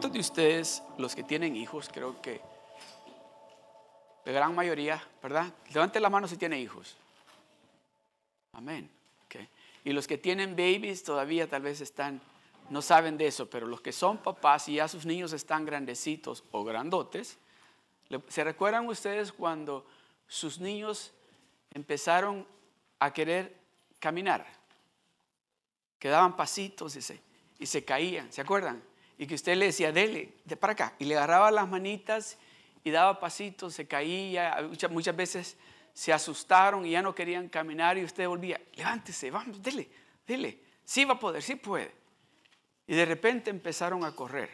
¿Cuántos de ustedes, los que tienen hijos, creo que la gran mayoría, ¿verdad? Levante la mano si tiene hijos. Amén. Y los que tienen babies todavía tal vez están, no saben de eso, pero los que son papás y ya sus niños están grandecitos o grandotes, ¿se recuerdan ustedes cuando sus niños empezaron a querer caminar? Que daban pasitos y se, y se caían, ¿se acuerdan? Y que usted le decía, dele, de para acá, y le agarraba las manitas y daba pasitos, se caía, muchas, muchas veces se asustaron y ya no querían caminar y usted volvía, levántese, vamos, dele, dele, sí va a poder, sí puede. Y de repente empezaron a correr,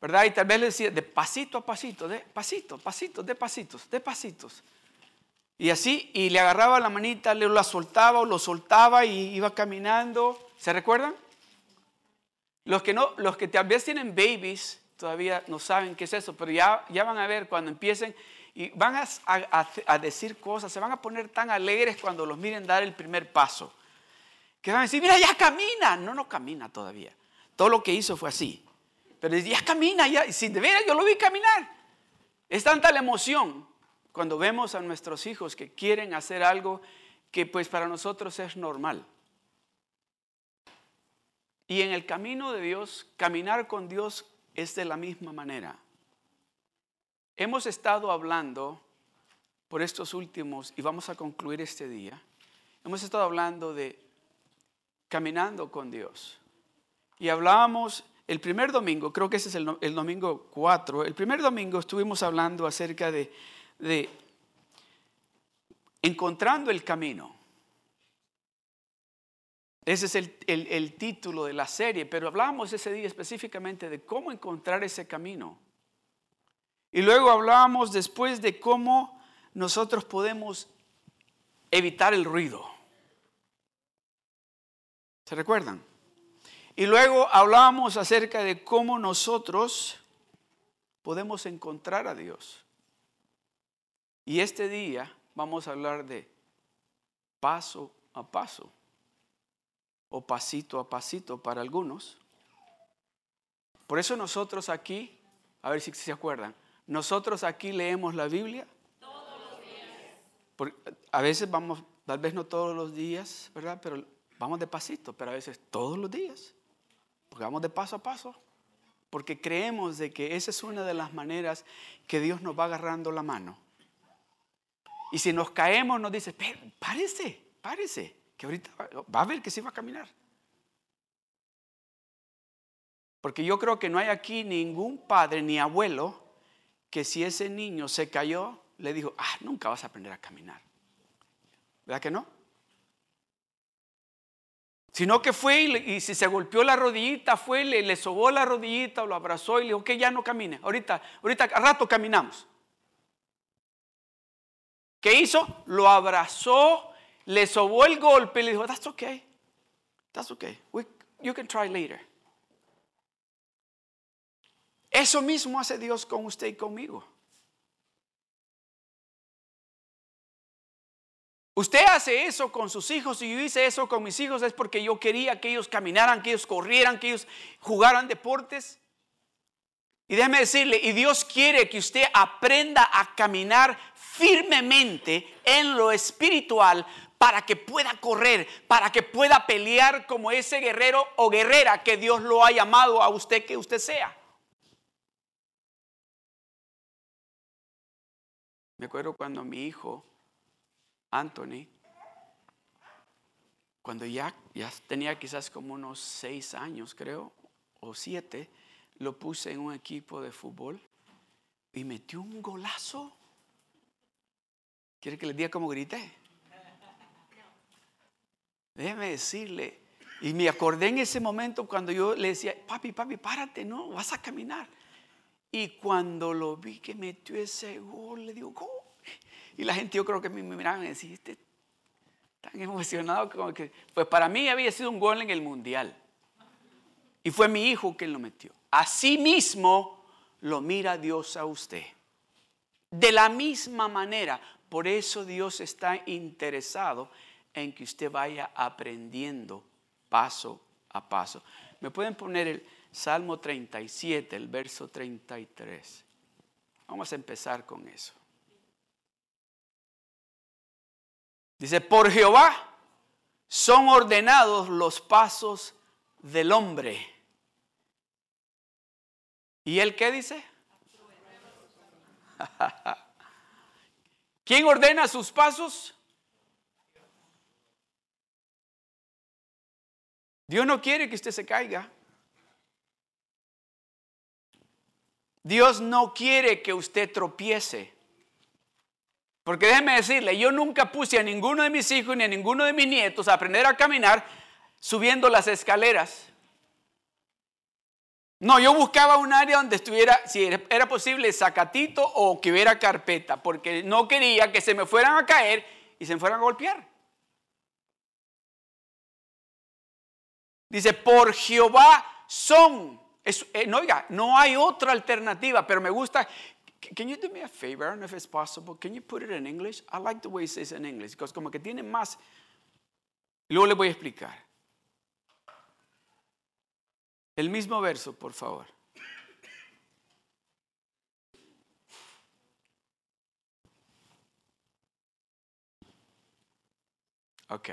¿verdad? Y tal vez le decía, de pasito a pasito, de pasito, pasito, de pasitos, de pasitos. Y así, y le agarraba la manita, le la soltaba o lo soltaba y iba caminando. ¿Se recuerdan? Los que, no, los que tal vez tienen babies todavía no saben qué es eso, pero ya, ya van a ver cuando empiecen y van a, decir cosas, se van a poner tan alegres cuando los miren dar el primer paso. Que van a decir, mira, ya camina. No, no camina todavía. Todo lo que hizo fue así. Pero ya camina, ya. Si de veras yo lo vi caminar. Es tanta la emoción cuando vemos a nuestros hijos que quieren hacer algo que pues para nosotros es normal. Y en el camino de Dios, caminar con Dios es de la misma manera. Hemos estado hablando por estos últimos, y vamos a concluir este día, hemos estado hablando de caminando con Dios. Y hablábamos el primer domingo, creo que ese es el, domingo 4, el primer domingo estuvimos hablando acerca de, de encontrando el camino. Ese es el, el, título de la serie, pero hablábamos ese día específicamente de cómo encontrar ese camino. Y luego hablábamos después de cómo nosotros podemos evitar el ruido. ¿Se recuerdan? Y luego hablábamos acerca de cómo nosotros podemos encontrar a Dios. Y este día vamos a hablar de paso a paso pasito a pasito para algunos. Por eso nosotros aquí, a ver si se acuerdan, nosotros aquí leemos la Biblia. Todos los días. a veces vamos, tal vez no todos los días, ¿verdad? Pero vamos de pasito, pero a veces todos los días. Porque vamos de paso a paso. Porque creemos de que esa es una de las maneras que Dios nos va agarrando la mano. Y si nos caemos, nos dice, párese, párese, que ahorita va a ver que sí va a caminar. Porque yo creo que no hay aquí ningún padre ni abuelo que si ese niño se cayó, le dijo, ah, nunca vas a aprender a caminar. ¿Verdad que no? Sino que fue y, si se golpeó la rodillita, fue, le, le sobó la rodillita, lo abrazó y le dijo, que ya no camine. Ahorita, ahorita, a rato caminamos. ¿Qué hizo? Lo abrazó, le sobó el golpe y le dijo, that's okay. That's okay. you can try later. Eso mismo hace Dios con usted y conmigo. Usted hace eso con sus hijos y yo hice eso con mis hijos es porque yo quería que ellos caminaran, que ellos corrieran, que ellos jugaran deportes. Y déjeme decirle, y Dios quiere que usted aprenda a caminar firmemente en lo espiritual para que pueda correr, para que pueda pelear como ese guerrero o guerrera que Dios lo ha llamado a usted que usted sea. Me acuerdo cuando mi hijo, Anthony, cuando ya, ya tenía quizás como unos seis años, creo, o siete, lo puse en un equipo de fútbol y metió un golazo. ¿Quiere que le diga cómo grité? Déjeme decirle, y me acordé en ese momento cuando yo le decía, papi, papi, párate, no, vas a caminar. Y cuando lo vi que metió ese gol, le digo, ¿cómo? Y la gente yo creo que me miraban y decían, este tan emocionado como que... Pues para mí había sido un gol en el mundial. Y fue mi hijo quien lo metió. Así mismo lo mira Dios a usted. De la misma manera, por eso Dios está interesado en que usted vaya aprendiendo paso a paso. me pueden poner el Salmo 37, el verso 33. Vamos a empezar con eso. Dice, por Jehová son ordenados los pasos del hombre. ¿Y él qué dice? ¿Quién ordena sus pasos? Dios no quiere que usted se caiga. Dios no quiere que usted tropiece. Porque déjeme decirle, yo nunca puse a ninguno de mis hijos ni a ninguno de mis nietos a aprender a caminar subiendo las escaleras. No, yo buscaba un área donde estuviera, si era posible, sacatito o que hubiera carpeta, porque no quería que se me fueran a caer y se me fueran a golpear. Dice, por Jehová son. Eh, no, oiga, no hay otra alternativa, pero me gusta. Can you do me a favor? I don't know if it's possible. Can you put it in English? I like the way it says in English, because como que tiene más. Luego le voy a explicar. El mismo verso, por favor. Ok.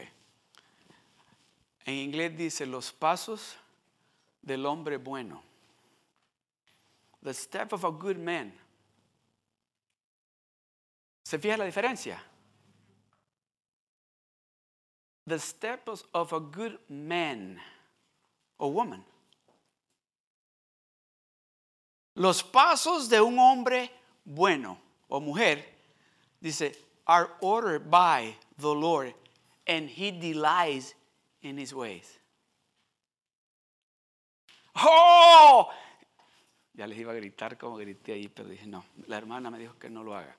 En inglés dice los pasos del hombre bueno. The step of a good man. ¿Se fija la diferencia? The steps of a good man or woman. Los pasos de un hombre bueno o mujer, dice, are ordered by the Lord, and he delights in his ways. ¡Oh! Ya les iba a gritar como grité ahí, pero dije, no, la hermana me dijo que no lo haga.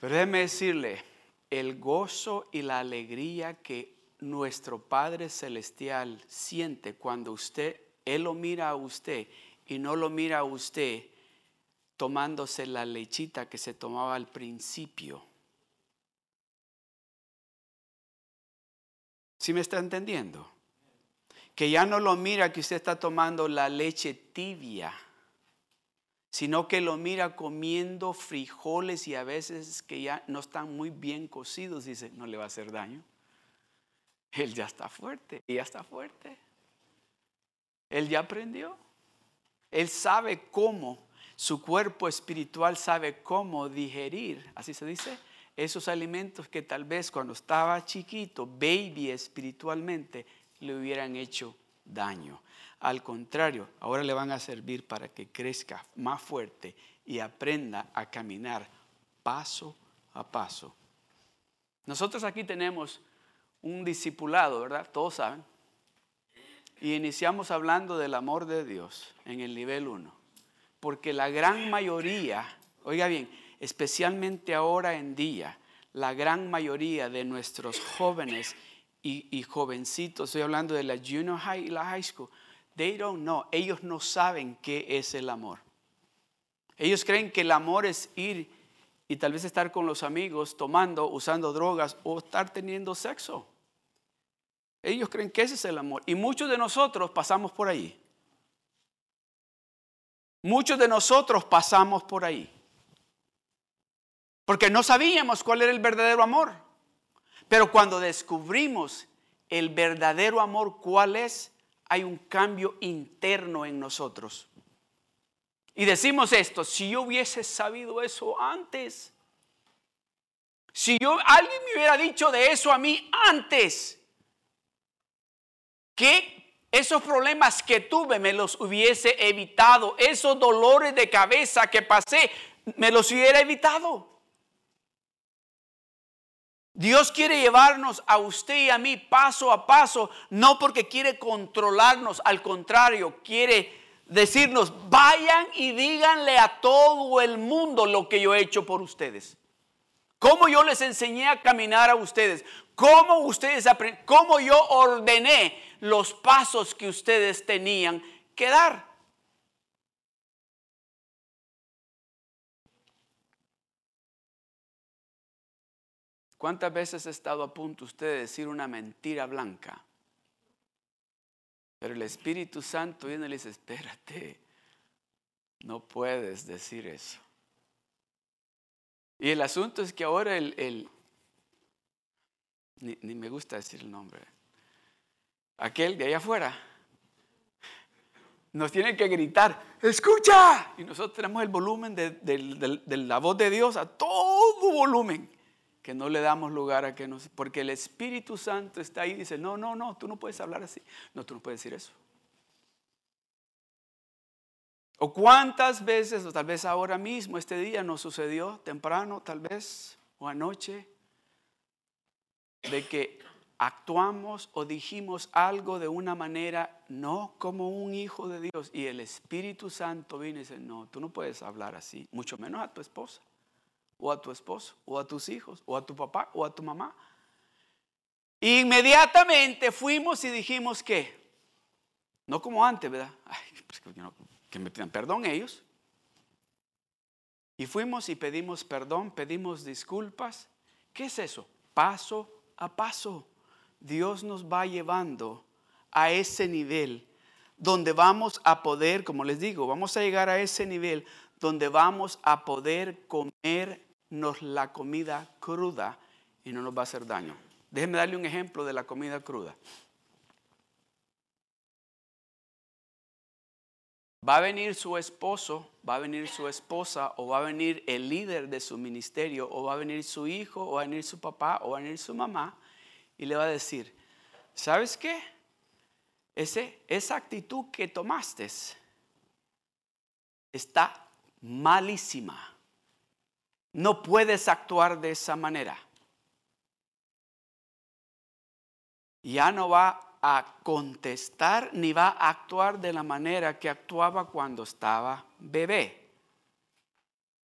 Pero déjeme decirle, el gozo y la alegría que nuestro Padre Celestial siente cuando usted, Él lo mira a usted y no lo mira a usted tomándose la lechita que se tomaba al principio. ¿Sí me está entendiendo? Que ya no lo mira que usted está tomando la leche tibia, sino que lo mira comiendo frijoles y a veces que ya no están muy bien cocidos, dice, no le va a hacer daño. Él ya está fuerte, ya está fuerte. Él ya aprendió. Él sabe cómo, su cuerpo espiritual sabe cómo digerir, así se dice, esos alimentos que tal vez cuando estaba chiquito, baby espiritualmente, le hubieran hecho daño. Al contrario, ahora le van a servir para que crezca más fuerte y aprenda a caminar paso a paso. Nosotros aquí tenemos un discipulado, ¿verdad? Todos saben. Y iniciamos hablando del amor de Dios en el nivel 1. Porque la gran mayoría, oiga bien, especialmente ahora en día, la gran mayoría de nuestros jóvenes y, jovencitos, estoy hablando de la junior high y la high school, they don't know, ellos no saben qué es el amor. Ellos creen que el amor es ir y tal vez estar con los amigos tomando, usando drogas o estar teniendo sexo. Ellos creen que ese es el amor. Y muchos de nosotros pasamos por ahí. Muchos de nosotros pasamos por ahí. Porque no sabíamos cuál era el verdadero amor. Pero cuando descubrimos el verdadero amor, cuál es, hay un cambio interno en nosotros. Y decimos esto, si yo hubiese sabido eso antes, si yo alguien me hubiera dicho de eso a mí antes, que esos problemas que tuve me los hubiese evitado, esos dolores de cabeza que pasé, me los hubiera evitado. Dios quiere llevarnos a usted y a mí paso a paso, no porque quiere controlarnos, al contrario, quiere decirnos, vayan y díganle a todo el mundo lo que yo he hecho por ustedes. Cómo yo les enseñé a caminar a ustedes, cómo ustedes cómo yo ordené los pasos que ustedes tenían que dar. ¿Cuántas veces ha estado a punto usted de decir una mentira blanca? Pero el Espíritu Santo viene y le dice, espérate, no puedes decir eso. Y el asunto es que ahora el, ni, me gusta decir el nombre, aquel de allá afuera, nos tiene que gritar, escucha. Y nosotros tenemos el volumen de, la voz de Dios a todo volumen, que no le damos lugar a que nos... Porque el Espíritu Santo está ahí y dice, no, no, no, tú no puedes hablar así. No, tú no puedes decir eso. O cuántas veces, o tal vez ahora mismo, este día nos sucedió, temprano tal vez, o anoche, de que actuamos o dijimos algo de una manera no como un hijo de Dios y el Espíritu Santo viene y dice, no, tú no puedes hablar así, mucho menos a tu esposa, o a tu esposo, o a tus hijos, o a tu papá, o a tu mamá. Inmediatamente fuimos y dijimos que, no como antes, ¿verdad? Pues que me pidan perdón ellos. Y fuimos y pedimos perdón, pedimos disculpas. ¿Qué es eso? Paso a paso. Dios nos va llevando a ese nivel donde vamos a poder, como les digo, vamos a llegar a ese nivel donde vamos a poder la comida cruda y no nos va a hacer daño. Déjenme darle un ejemplo de la comida cruda. Va a venir su esposo, va a venir su esposa, o va a venir el líder de su ministerio, o va a venir su hijo, o va a venir su papá, o va a venir su mamá, y le va a decir, ¿sabes qué? Esa actitud que tomaste está malísima. No puedes actuar de esa manera. Ya no va a contestar ni va a actuar de la manera que actuaba cuando estaba bebé.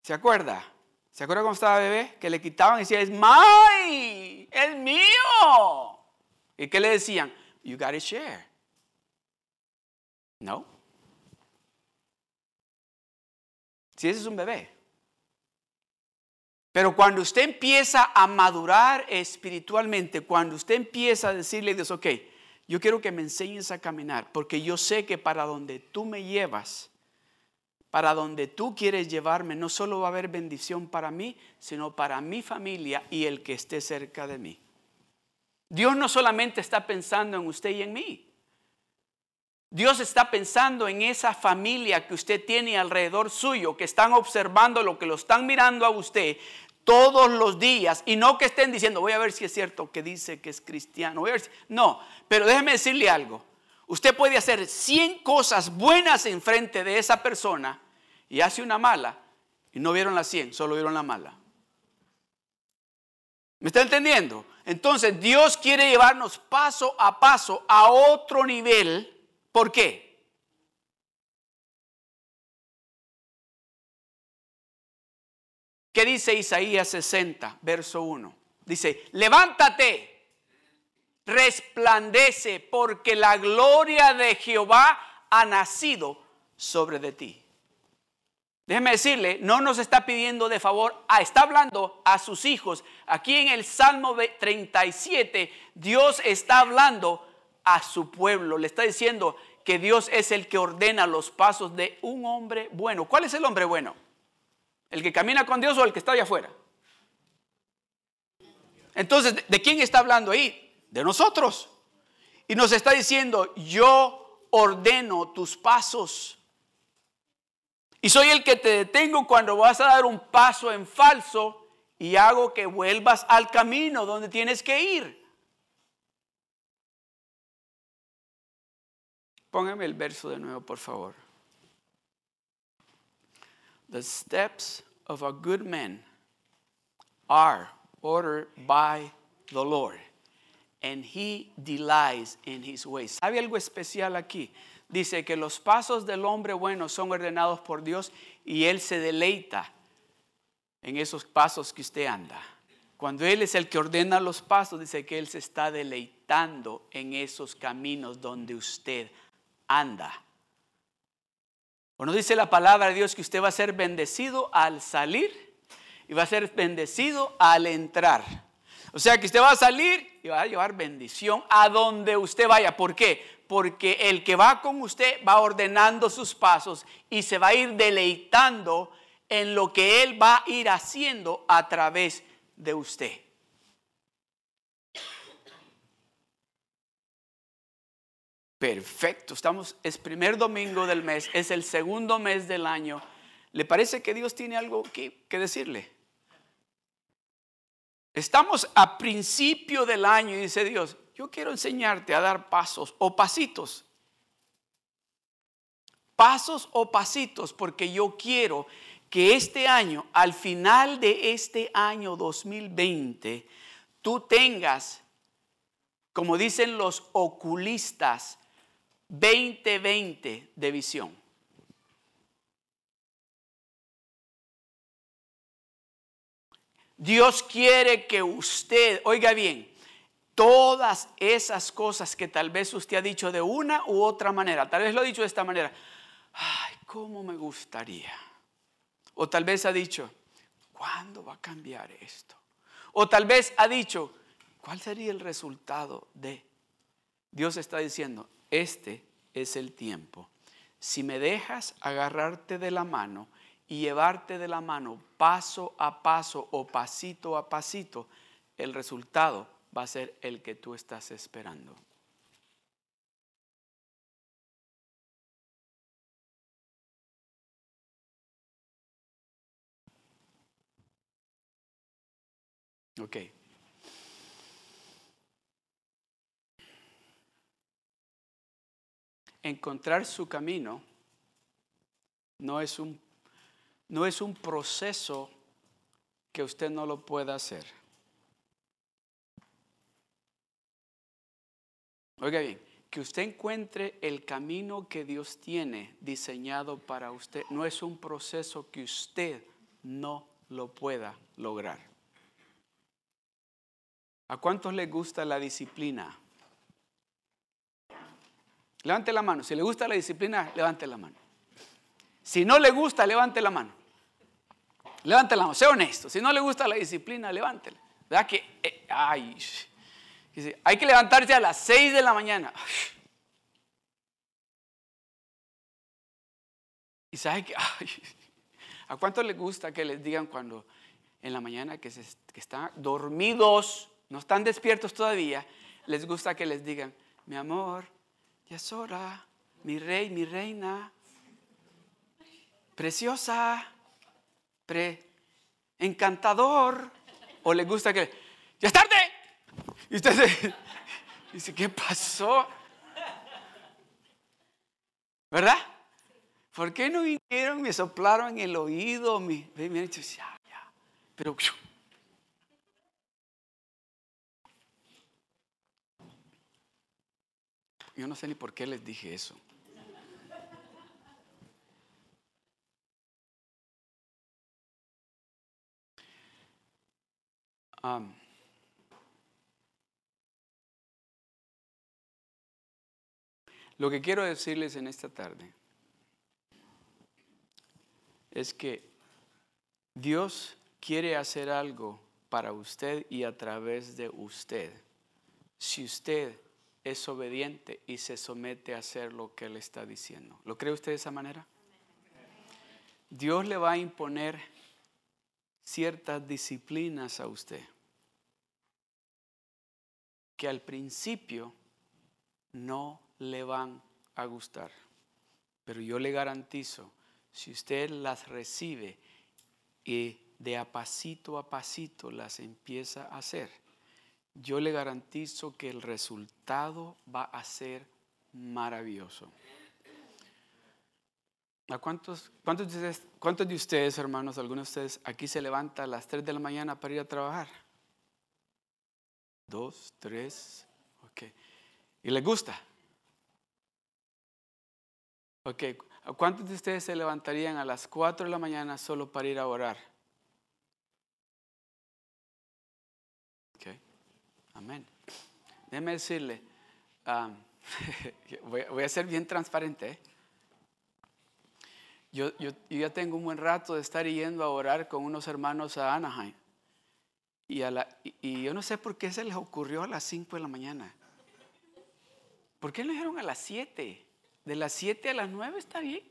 ¿Se acuerda? ¿Se acuerda cuando estaba bebé? Que le quitaban y decía, es mine, es mío. ¿Y qué le decían? You gotta share. No. Si ese es un bebé. Pero cuando usted empieza a madurar espiritualmente, cuando usted empieza a decirle a Dios, ok, yo quiero que me enseñes a caminar, porque yo sé que para donde tú me llevas, para donde tú quieres llevarme, no solo va a haber bendición para mí, sino para mi familia y el que esté cerca de mí. Dios no solamente está pensando en usted y en mí. Dios está pensando en esa familia que usted tiene alrededor suyo, que están observando lo que lo están mirando a usted todos los días y no que estén diciendo, voy a ver si es cierto que dice que es cristiano. No, pero déjeme decirle algo. Usted puede hacer 100 cosas buenas en frente de esa persona y hace una mala y no vieron las 100, solo vieron la mala. ¿Me está entendiendo? Entonces Dios quiere llevarnos paso a paso a otro nivel. ¿Por qué? ¿Qué dice Isaías 60, verso 1? Dice, levántate resplandece porque la gloria de Jehová ha nacido sobre de ti. Déjeme decirle, no nos está pidiendo de favor, ah, está hablando a sus hijos. Aquí en el Salmo 37, Dios está hablando a su pueblo. Le está diciendo que Dios es el que ordena los pasos de un hombre bueno. ¿Cuál es el hombre bueno? ¿El que camina con Dios o el que está allá afuera? Entonces, ¿de quién está hablando ahí? de nosotros. Y nos está diciendo, yo ordeno tus pasos. Y soy el que te detengo cuando vas a dar un paso en falso y hago que vuelvas al camino donde tienes que ir. Póngame el verso de nuevo, por favor. The steps of a good man are ordered by the Lord and he delights in his ways. ¿Sabe algo especial aquí? Dice que los pasos del hombre bueno son ordenados por Dios y él se deleita en esos pasos que usted anda. Cuando Él es el que ordena los pasos, dice que Él se está deleitando en esos caminos donde usted anda. Bueno, dice la palabra de Dios que usted va a ser bendecido al salir y va a ser bendecido al entrar. O sea que usted va a salir y va a llevar bendición a donde usted vaya. ¿Por qué? porque el que va con usted va ordenando sus pasos y se va a ir deleitando en lo que Él va a ir haciendo a través de usted. Perfecto, estamos, es primer domingo del mes, es el segundo mes del año. ¿Le parece que Dios tiene algo que, que decirle? Estamos a principio del año y dice Dios, yo quiero enseñarte a dar pasos o pasitos. Pasos o pasitos, porque yo quiero que este año, al final de este año 2020, tú tengas, como dicen los oculistas, 2020 de visión. Dios quiere que usted, oiga bien, todas esas cosas que tal vez usted ha dicho de una u otra manera, tal vez lo ha dicho de esta manera, ay, ¿cómo me gustaría? O tal vez ha dicho, ¿cuándo va a cambiar esto? O tal vez ha dicho, ¿cuál sería el resultado de? Dios está diciendo, este es el tiempo. Si me dejas agarrarte de la mano y llevarte de la mano paso a paso o pasito a pasito, el resultado va a ser el que tú estás esperando. Ok. Encontrar su camino no es un, no es un proceso que usted no lo pueda hacer. Oiga bien, que usted encuentre el camino que Dios tiene diseñado para usted no es un proceso que usted no lo pueda lograr. ¿A cuántos les gusta la disciplina? Levante la mano. Si le gusta la disciplina, levante la mano. Si no le gusta, levante la mano. Levante la mano. Sea honesto. Si no le gusta la disciplina, levántela. ¿Verdad que? Eh, ay, hay que levantarse a las 6 de la mañana. Y sabe que, ¿a cuánto les gusta que les digan cuando en la mañana que, se, que están dormidos? no están despiertos todavía, les gusta que les digan, mi amor, ya es hora, mi rey, mi reina, preciosa, pre, encantador, o les gusta que, ya es tarde. Y usted dice, ¿qué pasó? ¿Verdad? ¿Por qué no vinieron, me soplaron en el oído? Me, me han dicho, ya, ya. Pero Yo no sé ni por qué les dije eso. lo que quiero decirles en esta tarde es que Dios quiere hacer algo para usted y a través de usted. Si usted es obediente y se somete a hacer lo que Él está diciendo. ¿Lo cree usted de esa manera? Dios le va a imponer ciertas disciplinas a usted que al principio no le van a gustar. Pero yo le garantizo, si usted las recibe y de a pasito a pasito las empieza a hacer, yo le garantizo que el resultado va a ser maravilloso. ¿A cuántos, cuántos, de ustedes, cuántos de ustedes, hermanos, algunos de ustedes aquí se levanta a las 3 de la mañana para ir a trabajar? Dos, tres, ok. ¿Y les gusta? Ok, ¿a cuántos de ustedes se levantarían a las 4 de la mañana solo para ir a orar? Amén. Déjeme decirle, voy, a ser bien transparente. ¿eh? Yo, ya tengo un buen rato de estar yendo a orar con unos hermanos a Anaheim. Y, y yo no sé por qué se les ocurrió a las 5 de la mañana. ¿Por qué no dijeron a las 7? De las 7 a las 9 está bien.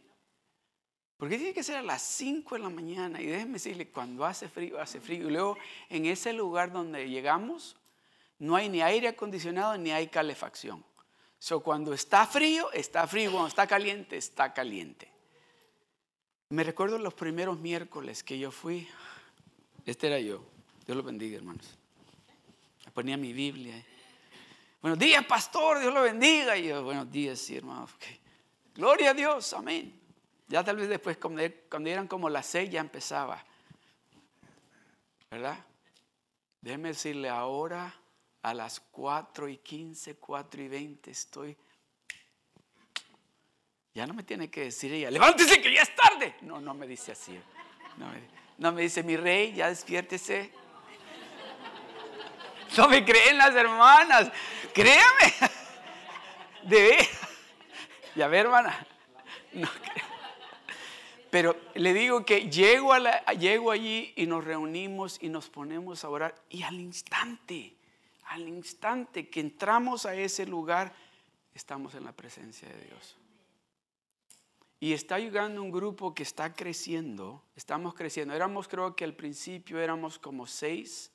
¿Por qué tiene que ser a las 5 de la mañana? Y déjenme decirle, cuando hace frío, hace frío. Y luego en ese lugar donde llegamos, no hay ni aire acondicionado ni hay calefacción. So, cuando está frío, está frío. Cuando está caliente, está caliente. Me recuerdo los primeros miércoles que yo fui. Este era yo. Dios lo bendiga, hermanos. Ponía mi Biblia. Buenos días, pastor. Dios lo bendiga. Y yo, buenos días, sí, hermano. Gloria a Dios. Amén. Ya tal vez después, cuando eran como las seis, ya empezaba. ¿Verdad? Déjeme decirle, ahora a las cuatro y quince, cuatro y veinte estoy. Ya no me tiene que decir ella, levántese que ya es tarde. No, no me dice así. No me, dice, mi rey, ya despiértese. No me creen las hermanas. Créame. De Ya ver, hermana. No. Pero le digo que llego, a llego allí y nos reunimos y nos ponemos a orar y al instante, al instante que entramos a ese lugar, estamos en la presencia de Dios. Y está llegando un grupo que está creciendo, estamos creciendo. Éramos creo que al principio éramos como seis,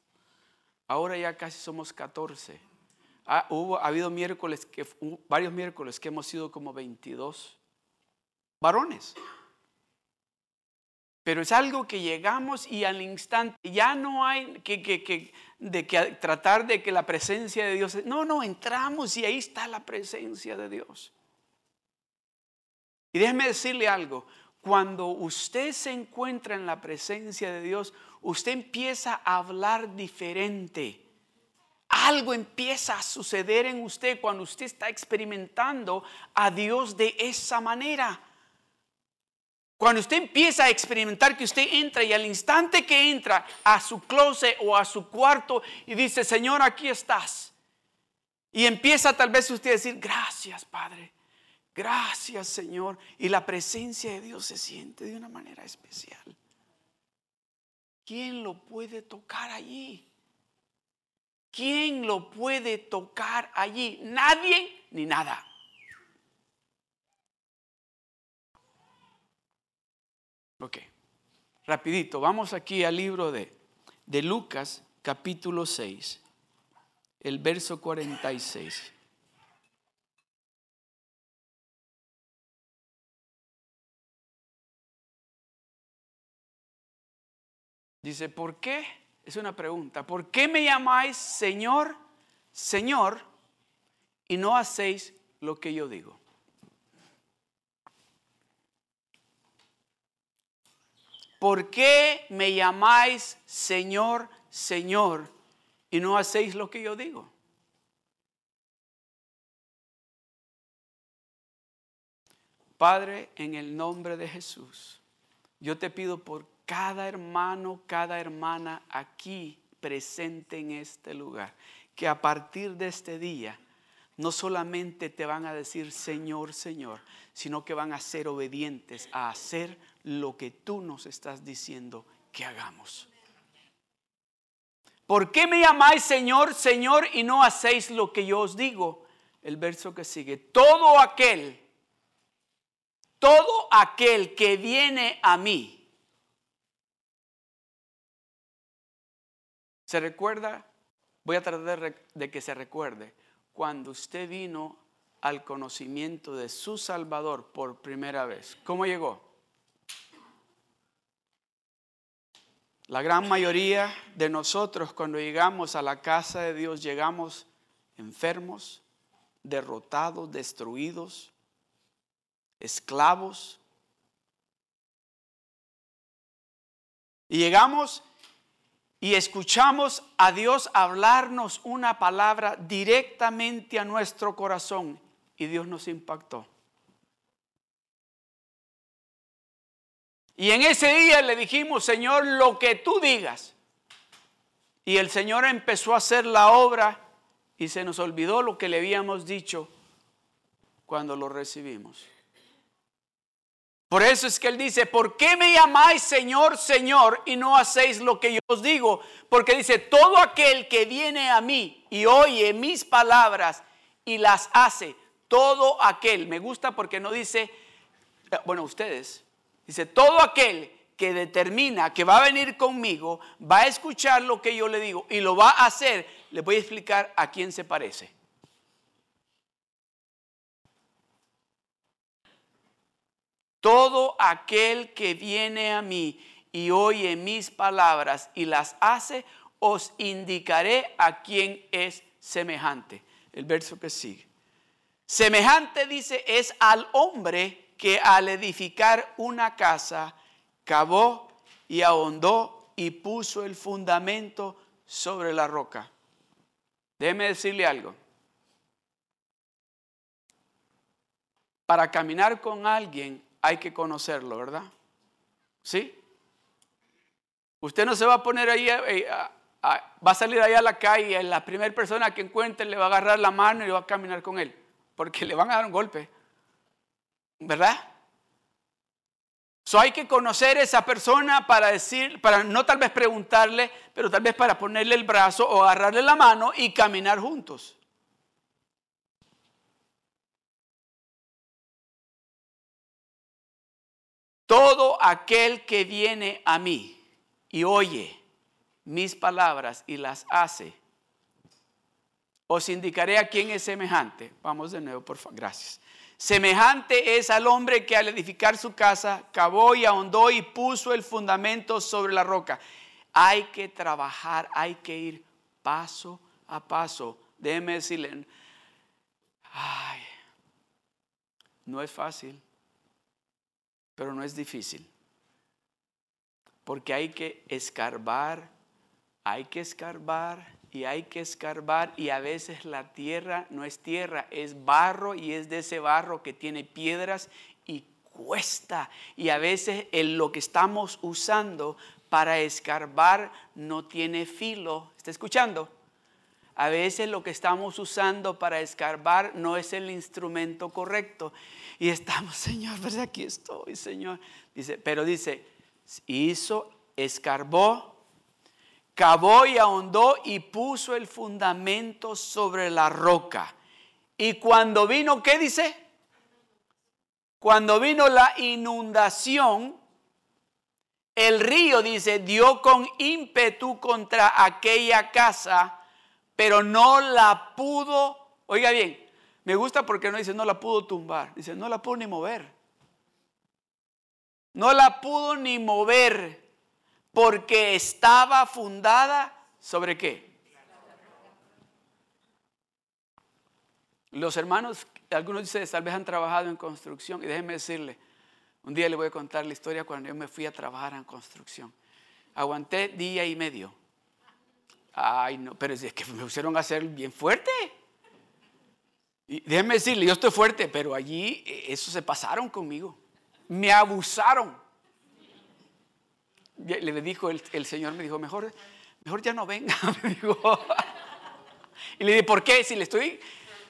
ahora ya casi somos catorce. Ha, hubo, ha habido miércoles, que, varios miércoles que hemos sido como 22 varones. Pero es algo que llegamos y al instante ya no hay que, de que tratar de que la presencia de Dios. No, no, entramos y ahí está la presencia de Dios. Y déjeme decirle algo. Cuando usted se encuentra en la presencia de Dios, usted empieza a hablar diferente. Algo empieza a suceder en usted cuando usted está experimentando a Dios de esa manera. Cuando usted empieza a experimentar que usted entra y al instante que entra a su closet o a su cuarto y dice, Señor, aquí estás. Y empieza tal vez usted a decir, gracias Padre, gracias Señor. Y la presencia de Dios se siente de una manera especial. ¿Quién lo puede tocar allí? ¿Quién lo puede tocar allí? Nadie ni nada. Ok, rapidito, vamos aquí al libro de, de Lucas capítulo 6, el verso 46. Dice, ¿por qué? Es una pregunta. ¿Por qué me llamáis Señor, Señor, y no hacéis lo que yo digo? ¿Por qué me llamáis Señor, Señor y no hacéis lo que yo digo? Padre, en el nombre de Jesús, yo te pido por cada hermano, cada hermana aquí presente en este lugar, que a partir de este día no solamente te van a decir Señor, Señor, sino que van a ser obedientes a hacer lo que tú nos estás diciendo que hagamos. ¿Por qué me llamáis Señor, Señor y no hacéis lo que yo os digo? El verso que sigue, todo aquel, todo aquel que viene a mí, ¿se recuerda? Voy a tratar de que se recuerde. Cuando usted vino al conocimiento de su Salvador por primera vez, ¿cómo llegó? La gran mayoría de nosotros cuando llegamos a la casa de Dios llegamos enfermos, derrotados, destruidos, esclavos. Y llegamos y escuchamos a Dios hablarnos una palabra directamente a nuestro corazón y Dios nos impactó. Y en ese día le dijimos, Señor, lo que tú digas. Y el Señor empezó a hacer la obra y se nos olvidó lo que le habíamos dicho cuando lo recibimos. Por eso es que Él dice, ¿por qué me llamáis Señor, Señor y no hacéis lo que yo os digo? Porque dice, todo aquel que viene a mí y oye mis palabras y las hace, todo aquel, me gusta porque no dice, eh, bueno, ustedes, dice, todo aquel que determina que va a venir conmigo, va a escuchar lo que yo le digo y lo va a hacer, le voy a explicar a quién se parece. Todo aquel que viene a mí y oye mis palabras y las hace, os indicaré a quién es semejante. El verso que sigue. Semejante dice es al hombre que al edificar una casa cavó y ahondó y puso el fundamento sobre la roca. Déjeme decirle algo. Para caminar con alguien hay que conocerlo, ¿verdad? ¿Sí? Usted no se va a poner ahí, eh, va a salir allá a la calle y la primera persona que encuentre le va a agarrar la mano y va a caminar con él, porque le van a dar un golpe, ¿verdad? So hay que conocer a esa persona para decir, para no tal vez preguntarle, pero tal vez para ponerle el brazo o agarrarle la mano y caminar juntos. Todo aquel que viene a mí y oye mis palabras y las hace, os indicaré a quién es semejante. Vamos de nuevo, por favor. Gracias. Semejante es al hombre que al edificar su casa cavó y ahondó y puso el fundamento sobre la roca. Hay que trabajar, hay que ir paso a paso. Déjeme decirle, ay, no es fácil pero no es difícil. Porque hay que escarbar, hay que escarbar y hay que escarbar y a veces la tierra no es tierra, es barro y es de ese barro que tiene piedras y cuesta. Y a veces lo que estamos usando para escarbar no tiene filo. ¿Está escuchando? A veces lo que estamos usando para escarbar no es el instrumento correcto. Y estamos, Señor, ¿verdad? Aquí estoy, Señor. Dice, pero dice, hizo, escarbó, cavó y ahondó y puso el fundamento sobre la roca. Y cuando vino, ¿qué dice? Cuando vino la inundación, el río, dice, dio con ímpetu contra aquella casa pero no la pudo, oiga bien, me gusta porque no dice no la pudo tumbar, dice no la pudo ni mover. No la pudo ni mover porque estaba fundada sobre qué? Los hermanos, algunos de ustedes tal vez han trabajado en construcción y déjenme decirle, un día le voy a contar la historia cuando yo me fui a trabajar en construcción. Aguanté día y medio Ay, no, pero es que me pusieron a ser bien fuerte. Y déjenme decirle, yo estoy fuerte, pero allí eh, eso se pasaron conmigo. Me abusaron. Le dijo el, Señor, me dijo, mejor, mejor ya no venga. Me Y le dije, ¿por qué? Si le estoy,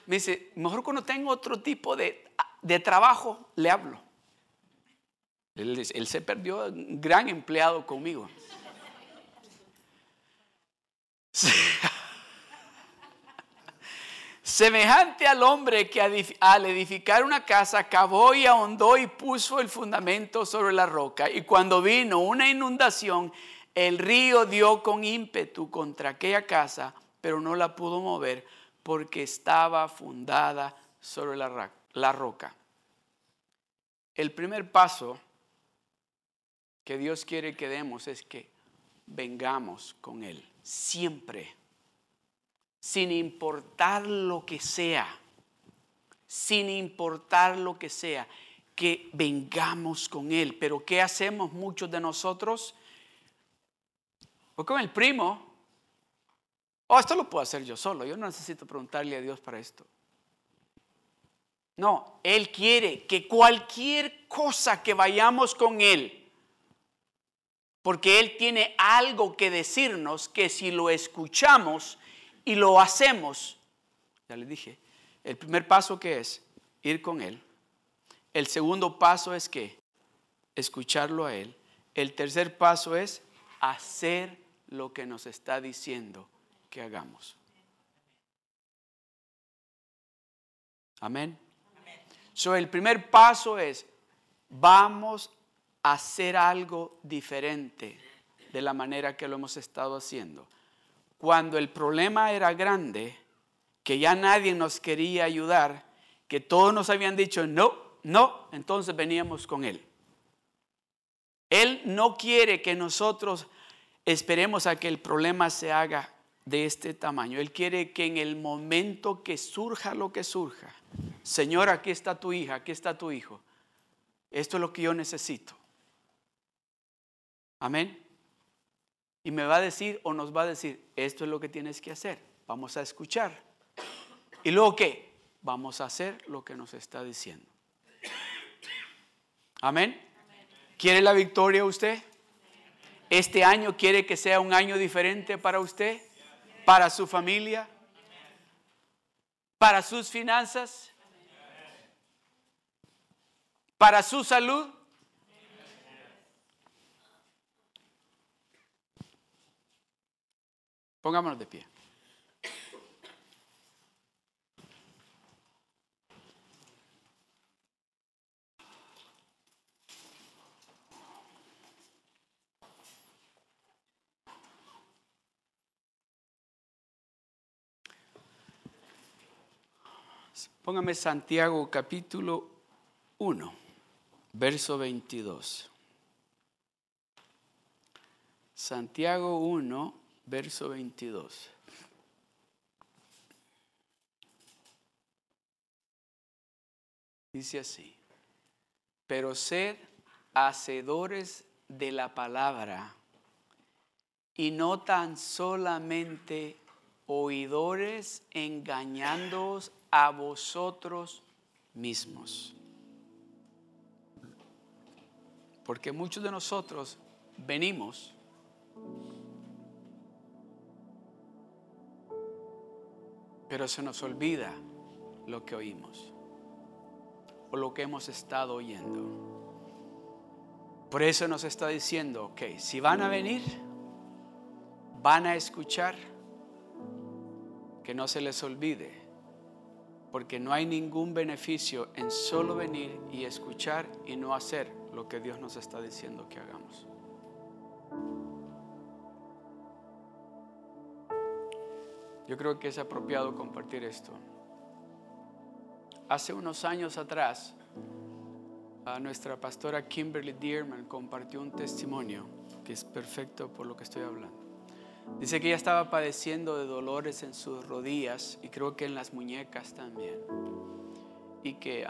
me dice, mejor cuando tengo otro tipo de, de trabajo, le hablo. Él, él se perdió un gran empleado conmigo. Semejante al hombre que al edificar una casa cavó y ahondó y puso el fundamento sobre la roca. Y cuando vino una inundación, el río dio con ímpetu contra aquella casa, pero no la pudo mover porque estaba fundada sobre la, la roca. El primer paso que Dios quiere que demos es que vengamos con Él siempre, sin importar lo que sea, sin importar lo que sea, que vengamos con Él. Pero ¿qué hacemos muchos de nosotros? O con el primo, oh, esto lo puedo hacer yo solo, yo no necesito preguntarle a Dios para esto. No, Él quiere que cualquier cosa que vayamos con Él, porque Él tiene algo que decirnos que si lo escuchamos y lo hacemos, ya le dije, el primer paso que es ir con Él. El segundo paso es que escucharlo a Él. El tercer paso es hacer lo que nos está diciendo que hagamos. Amén. So, el primer paso es, vamos a hacer algo diferente de la manera que lo hemos estado haciendo. Cuando el problema era grande, que ya nadie nos quería ayudar, que todos nos habían dicho no, no, entonces veníamos con Él. Él no quiere que nosotros esperemos a que el problema se haga de este tamaño. Él quiere que en el momento que surja lo que surja, Señor, aquí está tu hija, aquí está tu hijo. Esto es lo que yo necesito. Amén. Y me va a decir o nos va a decir, esto es lo que tienes que hacer. Vamos a escuchar. ¿Y luego qué? Vamos a hacer lo que nos está diciendo. Amén. ¿Quiere la victoria usted? ¿Este año quiere que sea un año diferente para usted? ¿Para su familia? ¿Para sus finanzas? ¿Para su salud? Pongámonos de pie. Póngame Santiago capítulo 1, verso 22. Santiago 1, verso 22. Dice así, pero sed hacedores de la palabra y no tan solamente oidores engañándoos a vosotros mismos. Porque muchos de nosotros venimos pero se nos olvida lo que oímos o lo que hemos estado oyendo. Por eso nos está diciendo, ok, si van a venir, van a escuchar, que no se les olvide, porque no hay ningún beneficio en solo venir y escuchar y no hacer lo que Dios nos está diciendo que hagamos. Yo creo que es apropiado compartir esto. Hace unos años atrás, nuestra pastora Kimberly Dearman compartió un testimonio que es perfecto por lo que estoy hablando. Dice que ella estaba padeciendo de dolores en sus rodillas y creo que en las muñecas también. Y que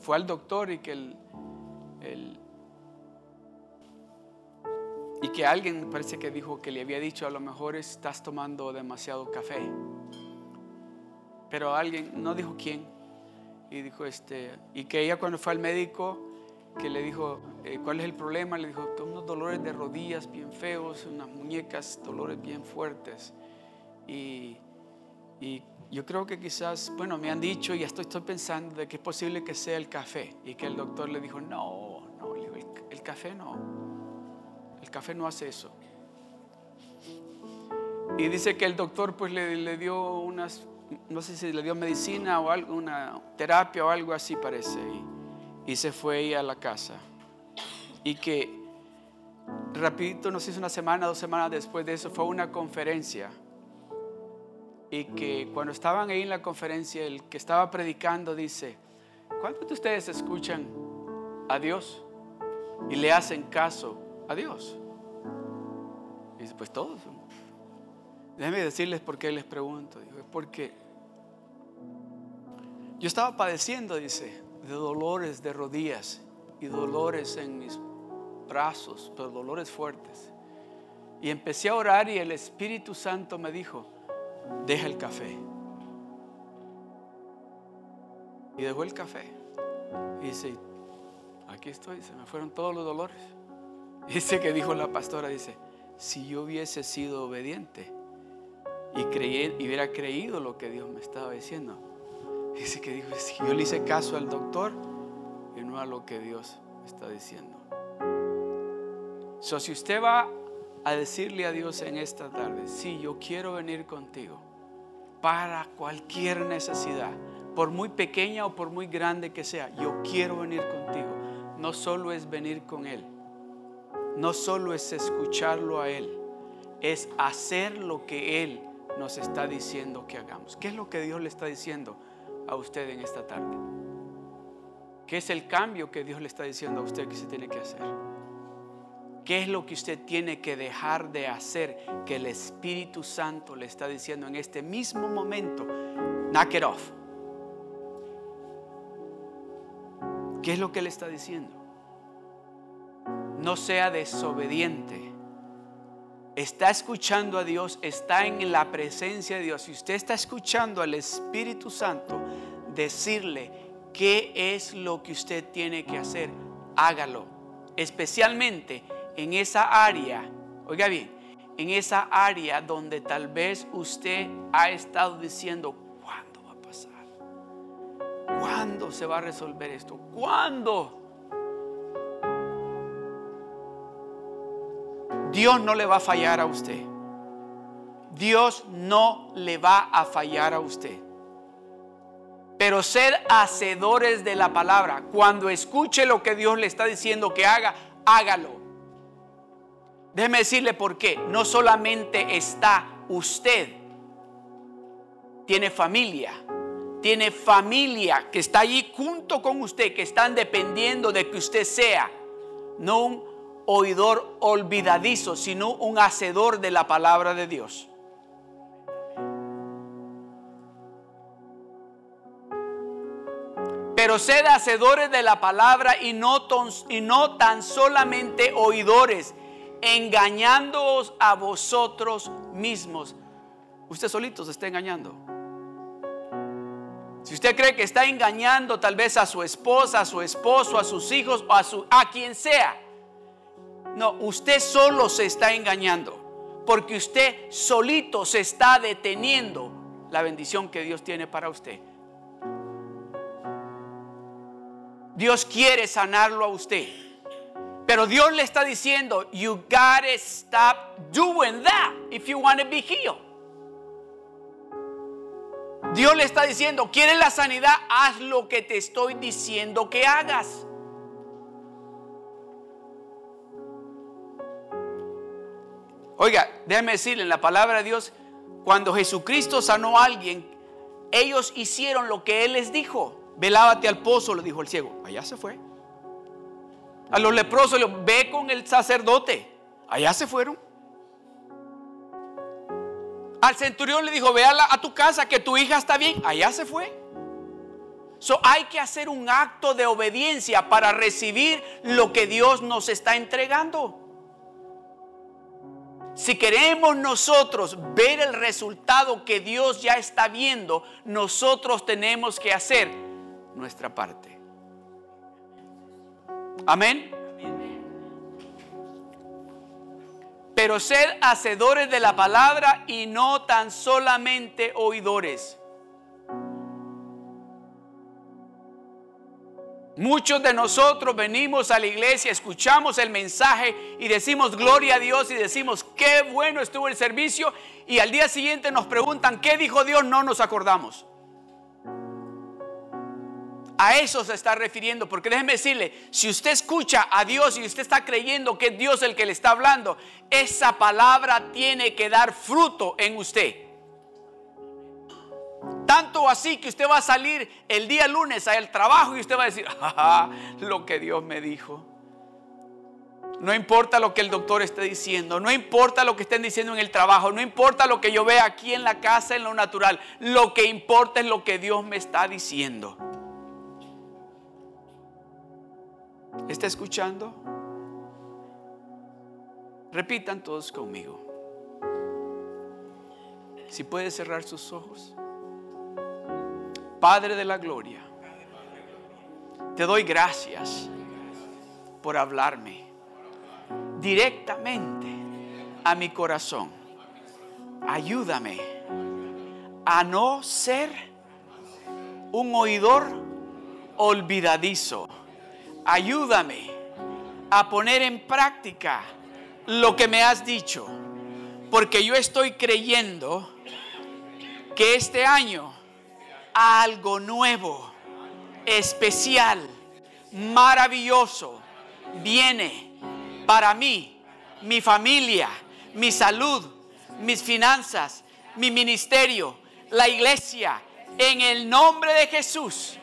fue al doctor y que el, el, y que alguien parece que dijo que le había dicho a lo mejor estás tomando demasiado café. Pero alguien, no dijo quién, y dijo este, y que ella cuando fue al médico, que le dijo, eh, ¿cuál es el problema? Le dijo, tengo unos dolores de rodillas bien feos, unas muñecas, dolores bien fuertes. Y, y yo creo que quizás, bueno, me han dicho y estoy, estoy pensando de que es posible que sea el café. Y que el doctor le dijo, no, no, el café no. El café no hace eso. Y dice que el doctor pues le, dio unas, no sé si le dio medicina o algo, una terapia o algo así parece. Y, se fue ella a la casa. Y que rapidito, no sé si una semana, dos semanas después de eso, fue una conferencia. Y que cuando estaban ahí en la conferencia, el que estaba predicando dice, ¿cuántos de ustedes escuchan a Dios y le hacen caso a Dios. Y dice, pues todos. Déjenme decirles por qué les pregunto. es porque yo estaba padeciendo, dice, de dolores de rodillas y dolores en mis brazos, pero dolores fuertes. Y empecé a orar y el Espíritu Santo me dijo, deja el café. Y dejó el café. Y dice, aquí estoy, se me fueron todos los dolores. Dice que dijo la pastora, dice, si yo hubiese sido obediente y, y hubiera creído lo que Dios me estaba diciendo, dice que dijo, si yo le hice caso al doctor y no a lo que Dios está diciendo. So, si usted va a decirle a Dios en esta tarde, sí, yo quiero venir contigo para cualquier necesidad, por muy pequeña o por muy grande que sea, yo quiero venir contigo. No solo es venir con Él, no solo es escucharlo a Él, es hacer lo que Él nos está diciendo que hagamos. ¿Qué es lo que Dios le está diciendo a usted en esta tarde? ¿Qué es el cambio que Dios le está diciendo a usted que se tiene que hacer? ¿Qué es lo que usted tiene que dejar de hacer que el Espíritu Santo le está diciendo en este mismo momento? Knock it off. ¿Qué es lo que le está diciendo? No sea desobediente. Está escuchando a Dios, está en la presencia de Dios. Si usted está escuchando al Espíritu Santo decirle qué es lo que usted tiene que hacer, hágalo. Especialmente en esa área, oiga bien, en esa área donde tal vez usted ha estado diciendo, ¿cuándo va a pasar? ¿Cuándo se va a resolver esto? ¿Cuándo? Dios no le va a fallar a usted. Dios no le va a fallar a usted. Pero ser hacedores de la palabra. Cuando escuche lo que Dios le está diciendo que haga, hágalo. Déjeme decirle por qué. No solamente está usted, tiene familia. Tiene familia que está allí junto con usted, que están dependiendo de que usted sea, no un oidor olvidadizo, sino un hacedor de la palabra de Dios. Pero sed hacedores de la palabra y no, tan solamente oidores engañándoos a vosotros mismos. Usted solito se está engañando. Si usted cree que está engañando tal vez a su esposa, a su esposo, a sus hijos o a, su, a quien sea. No, usted solo se está engañando. Porque usted solito se está deteniendo la bendición que Dios tiene para usted. Dios quiere sanarlo a usted. Pero Dios le está diciendo, you gotta stop doing that if you want to be healed. Dios le está diciendo, ¿quieres la sanidad? Haz lo que te estoy diciendo que hagas. Oiga, déjeme decirle, en la palabra de Dios, cuando Jesucristo sanó a alguien, ellos hicieron lo que Él les dijo. Velábate al pozo, le dijo el ciego. Allá se fue. A los leprosos le ve con el sacerdote. Allá se fueron. Al centurión le dijo, ve a, tu casa que tu hija está bien. Allá se fue. So, hay que hacer un acto de obediencia para recibir lo que Dios nos está entregando. Si queremos nosotros ver el resultado que Dios ya está viendo, nosotros tenemos que hacer nuestra parte. Amén. Pero sed hacedores de la palabra y no tan solamente oidores. Muchos de nosotros venimos a la iglesia, escuchamos el mensaje y decimos gloria a Dios y decimos qué bueno estuvo el servicio y al día siguiente nos preguntan qué dijo Dios, no nos acordamos. A eso se está refiriendo, porque déjeme decirle, si usted escucha a Dios y usted está creyendo que es Dios el que le está hablando, esa palabra tiene que dar fruto en usted. Tanto así que usted va a salir el día lunes al trabajo y usted va a decir, lo que Dios me dijo. No importa lo que el doctor esté diciendo, no importa lo que estén diciendo en el trabajo, no importa lo que yo vea aquí en la casa, en lo natural, lo que importa es lo que Dios me está diciendo. ¿Está escuchando? Repitan todos conmigo. Si puede cerrar sus ojos. Padre de la Gloria, te doy gracias por hablarme directamente a mi corazón. Ayúdame a no ser un oidor olvidadizo ayúdame a poner en práctica lo que me has dicho, porque yo estoy creyendo que este año algo nuevo, especial, maravilloso viene para mí, mi familia, mi salud, mis finanzas, mi ministerio, la iglesia. En el nombre de Jesús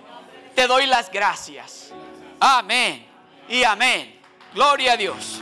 te doy las gracias. Amén y amén. Gloria a Dios.